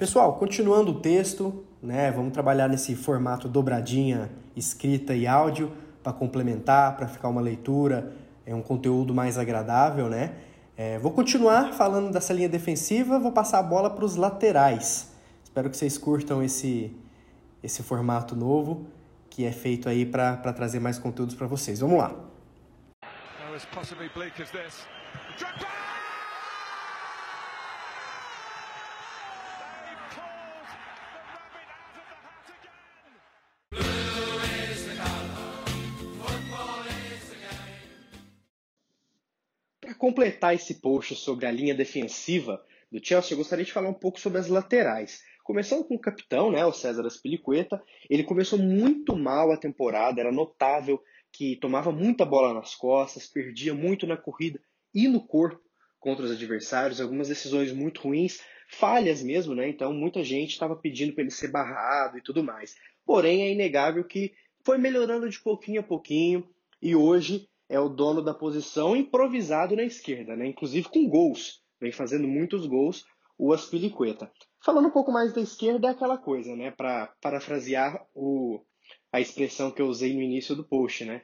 Pessoal, continuando o texto, né, vamos trabalhar nesse formato dobradinha, escrita e áudio para complementar, para ficar uma leitura, é um conteúdo mais agradável, né? É, vou continuar falando dessa linha defensiva, vou passar a bola para os laterais. Espero que vocês curtam esse, esse formato novo que é feito aí para trazer mais conteúdos para vocês. Vamos lá. Para completar esse post sobre a linha defensiva do Chelsea, eu gostaria de falar um pouco sobre as laterais. Começando com o capitão, né, o César Aspilicueta, ele começou muito mal a temporada, era notável que tomava muita bola nas costas, perdia muito na corrida e no corpo contra os adversários, algumas decisões muito ruins, falhas mesmo, né? Então muita gente estava pedindo para ele ser barrado e tudo mais. Porém, é inegável que foi melhorando de pouquinho a pouquinho e hoje é o dono da posição improvisado na esquerda, né? Inclusive com gols, vem fazendo muitos gols o Aspilicueta. Falando um pouco mais da esquerda é aquela coisa, né? Para parafrasear o, a expressão que eu usei no início do post, né?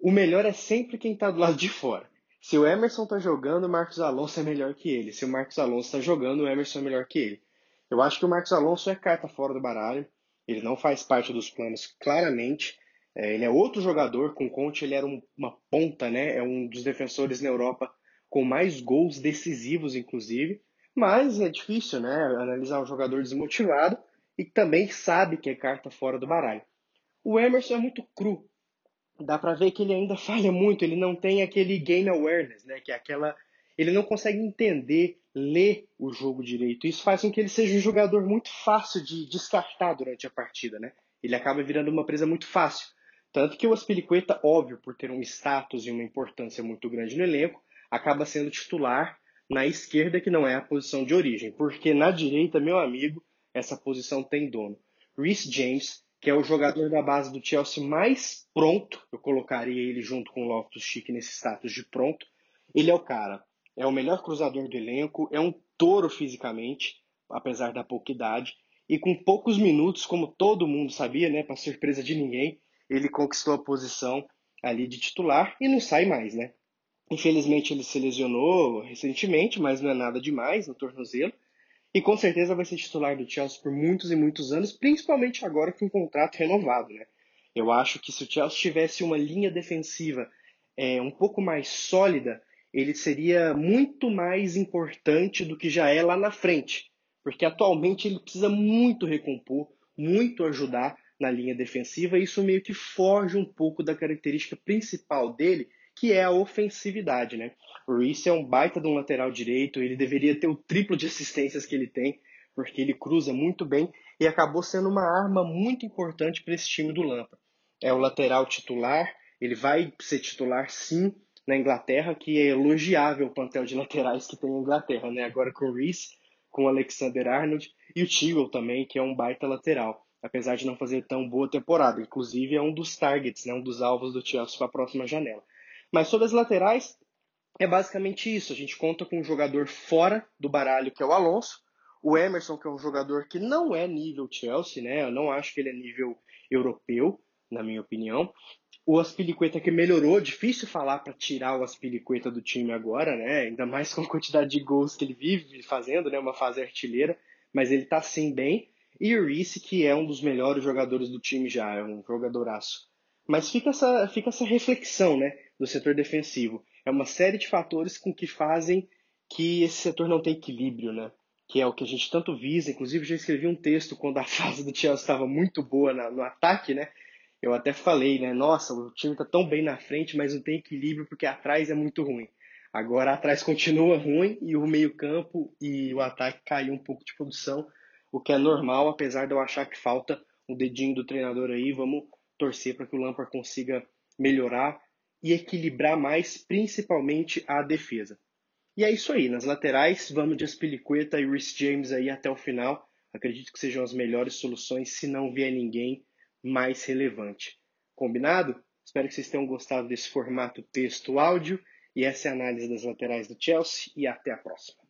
O melhor é sempre quem está do lado de fora. Se o Emerson está jogando, o Marcos Alonso é melhor que ele. Se o Marcos Alonso está jogando, o Emerson é melhor que ele. Eu acho que o Marcos Alonso é carta fora do baralho. Ele não faz parte dos planos claramente. É, ele é outro jogador. Com o Conte, ele era um, uma ponta, né? É um dos defensores na Europa com mais gols decisivos, inclusive. Mas é difícil, né? Analisar um jogador desmotivado e também sabe que é carta fora do baralho. O Emerson é muito cru. Dá para ver que ele ainda falha muito, ele não tem aquele game awareness, né? Que é aquela ele não consegue entender, ler o jogo direito. Isso faz com que ele seja um jogador muito fácil de descartar durante a partida, né? Ele acaba virando uma presa muito fácil. Tanto que o Aspilicueta, óbvio, por ter um status e uma importância muito grande no elenco, acaba sendo titular na esquerda, que não é a posição de origem, porque na direita, meu amigo, essa posição tem dono. Rhys James, que é o jogador da base do Chelsea mais pronto, eu colocaria ele junto com o Loftus-Cheek nesse status de pronto. Ele é o cara, é o melhor cruzador do elenco, é um touro fisicamente, apesar da pouca idade, e com poucos minutos, como todo mundo sabia, né, para surpresa de ninguém, ele conquistou a posição ali de titular e não sai mais, né? Infelizmente ele se lesionou recentemente, mas não é nada demais no tornozelo. E com certeza vai ser titular do Chelsea por muitos e muitos anos, principalmente agora com o contrato renovado. Né? Eu acho que se o Chelsea tivesse uma linha defensiva é, um pouco mais sólida, ele seria muito mais importante do que já é lá na frente. Porque atualmente ele precisa muito recompor, muito ajudar na linha defensiva, isso meio que foge um pouco da característica principal dele, que é a ofensividade, né? O Reese é um baita de um lateral direito, ele deveria ter o triplo de assistências que ele tem, porque ele cruza muito bem e acabou sendo uma arma muito importante para esse time do Lampa. É o lateral titular, ele vai ser titular sim na Inglaterra, que é elogiável o plantel de laterais que tem na Inglaterra, né? Agora com o Reese, com o Alexander Arnold e o Tiggle também, que é um baita lateral, apesar de não fazer tão boa temporada. Inclusive é um dos targets, né? um dos alvos do Chelsea para a próxima janela. Mas sobre as laterais, é basicamente isso. A gente conta com um jogador fora do baralho, que é o Alonso. O Emerson, que é um jogador que não é nível Chelsea, né? Eu não acho que ele é nível europeu, na minha opinião. O Aspilicueta que melhorou, difícil falar para tirar o Aspilicueta do time agora, né? Ainda mais com a quantidade de gols que ele vive fazendo, né? Uma fase artilheira, mas ele tá sim bem. E o Reese, que é um dos melhores jogadores do time já, é um jogadoraço. Mas fica essa, fica essa reflexão, né? do setor defensivo. É uma série de fatores com que fazem que esse setor não tenha equilíbrio, né? Que é o que a gente tanto visa. Inclusive, já escrevi um texto quando a fase do Chelsea estava muito boa na, no ataque, né? Eu até falei, né? Nossa, o time está tão bem na frente, mas não tem equilíbrio porque atrás é muito ruim. Agora atrás continua ruim e o meio-campo e o ataque caiu um pouco de produção, o que é normal, apesar de eu achar que falta um dedinho do treinador aí. Vamos torcer para que o Lampard consiga melhorar e equilibrar mais, principalmente a defesa. E é isso aí, nas laterais, vamos de Aspilicueta e Rhys James aí até o final. Acredito que sejam as melhores soluções se não vier ninguém mais relevante. Combinado? Espero que vocês tenham gostado desse formato texto-áudio. E essa é a análise das laterais do Chelsea. E até a próxima.